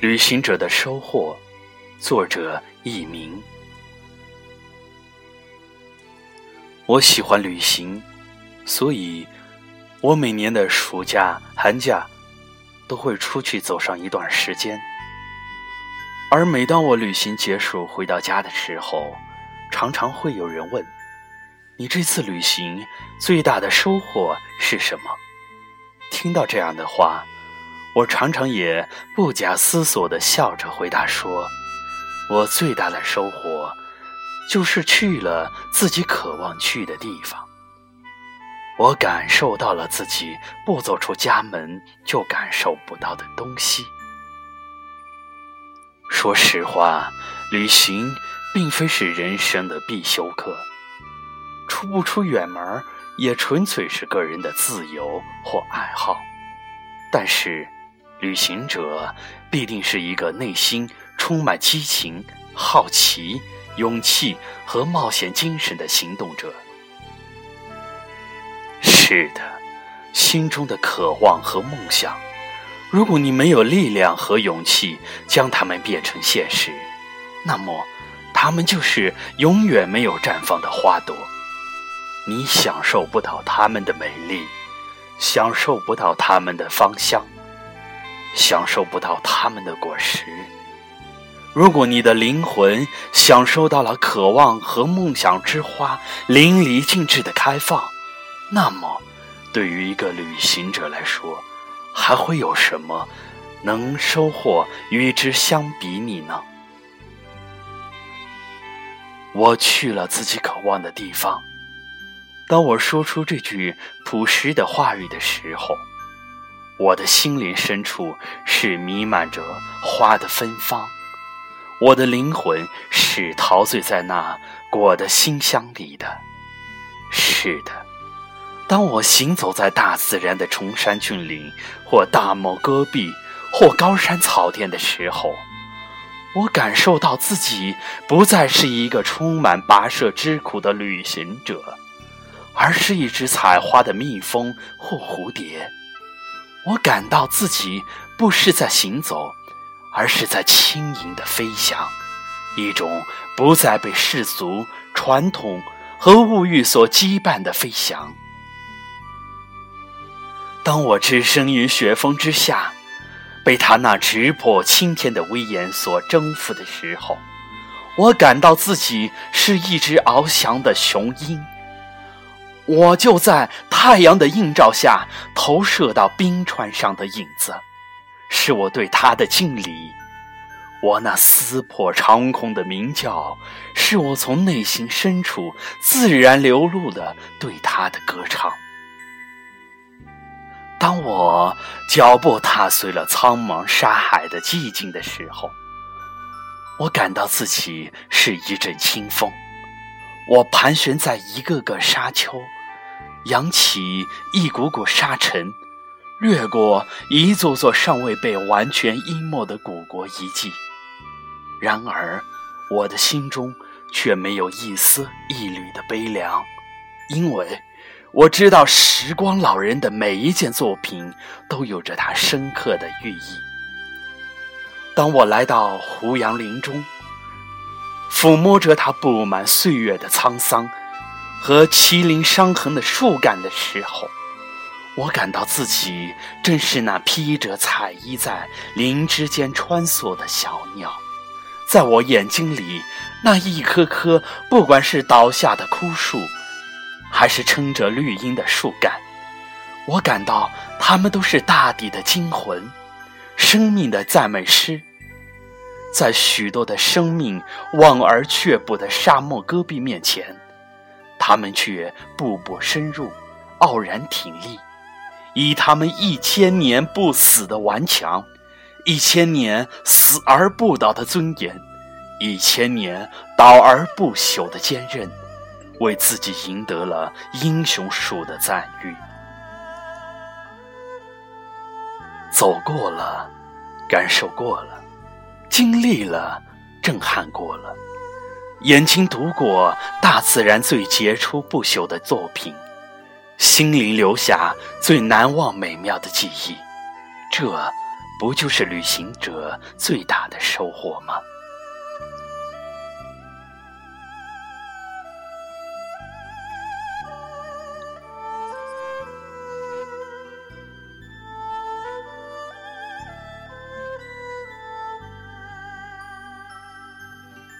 旅行者的收获，作者佚名。我喜欢旅行，所以，我每年的暑假、寒假都会出去走上一段时间。而每当我旅行结束回到家的时候，常常会有人问：“你这次旅行最大的收获是什么？”听到这样的话。我常常也不假思索地笑着回答说：“我最大的收获，就是去了自己渴望去的地方。我感受到了自己不走出家门就感受不到的东西。说实话，旅行并非是人生的必修课，出不出远门也纯粹是个人的自由或爱好。但是。”旅行者必定是一个内心充满激情、好奇、勇气和冒险精神的行动者。是的，心中的渴望和梦想，如果你没有力量和勇气将它们变成现实，那么它们就是永远没有绽放的花朵。你享受不到它们的美丽，享受不到它们的芳香。享受不到他们的果实。如果你的灵魂享受到了渴望和梦想之花淋漓尽致的开放，那么，对于一个旅行者来说，还会有什么能收获与之相比拟呢？我去了自己渴望的地方。当我说出这句朴实的话语的时候。我的心灵深处是弥漫着花的芬芳，我的灵魂是陶醉在那果的馨香里的。是的，当我行走在大自然的崇山峻岭，或大漠戈壁，或高山草甸的时候，我感受到自己不再是一个充满跋涉之苦的旅行者，而是一只采花的蜜蜂或蝴蝶。我感到自己不是在行走，而是在轻盈的飞翔，一种不再被世俗、传统和物欲所羁绊的飞翔。当我置身于雪峰之下，被他那直破青天的威严所征服的时候，我感到自己是一只翱翔的雄鹰。我就在太阳的映照下投射到冰川上的影子，是我对他的敬礼。我那撕破长空的鸣叫，是我从内心深处自然流露的对他的歌唱。当我脚步踏碎了苍茫沙海的寂静的时候，我感到自己是一阵清风。我盘旋在一个个沙丘。扬起一股股沙尘，掠过一座座尚未被完全淹没的古国遗迹。然而，我的心中却没有一丝一缕的悲凉，因为我知道时光老人的每一件作品都有着它深刻的寓意。当我来到胡杨林中，抚摸着它布满岁月的沧桑。和麒麟伤痕的树干的时候，我感到自己正是那披着彩衣在林之间穿梭的小鸟。在我眼睛里，那一棵棵不管是倒下的枯树，还是撑着绿荫的树干，我感到它们都是大地的精魂，生命的赞美诗。在许多的生命望而却步的沙漠戈壁面前。他们却步步深入，傲然挺立，以他们一千年不死的顽强，一千年死而不倒的尊严，一千年倒而不朽的坚韧，为自己赢得了英雄树的赞誉。走过了，感受过了，经历了，震撼过了。眼睛读过大自然最杰出不朽的作品，心灵留下最难忘美妙的记忆，这不就是旅行者最大的收获吗？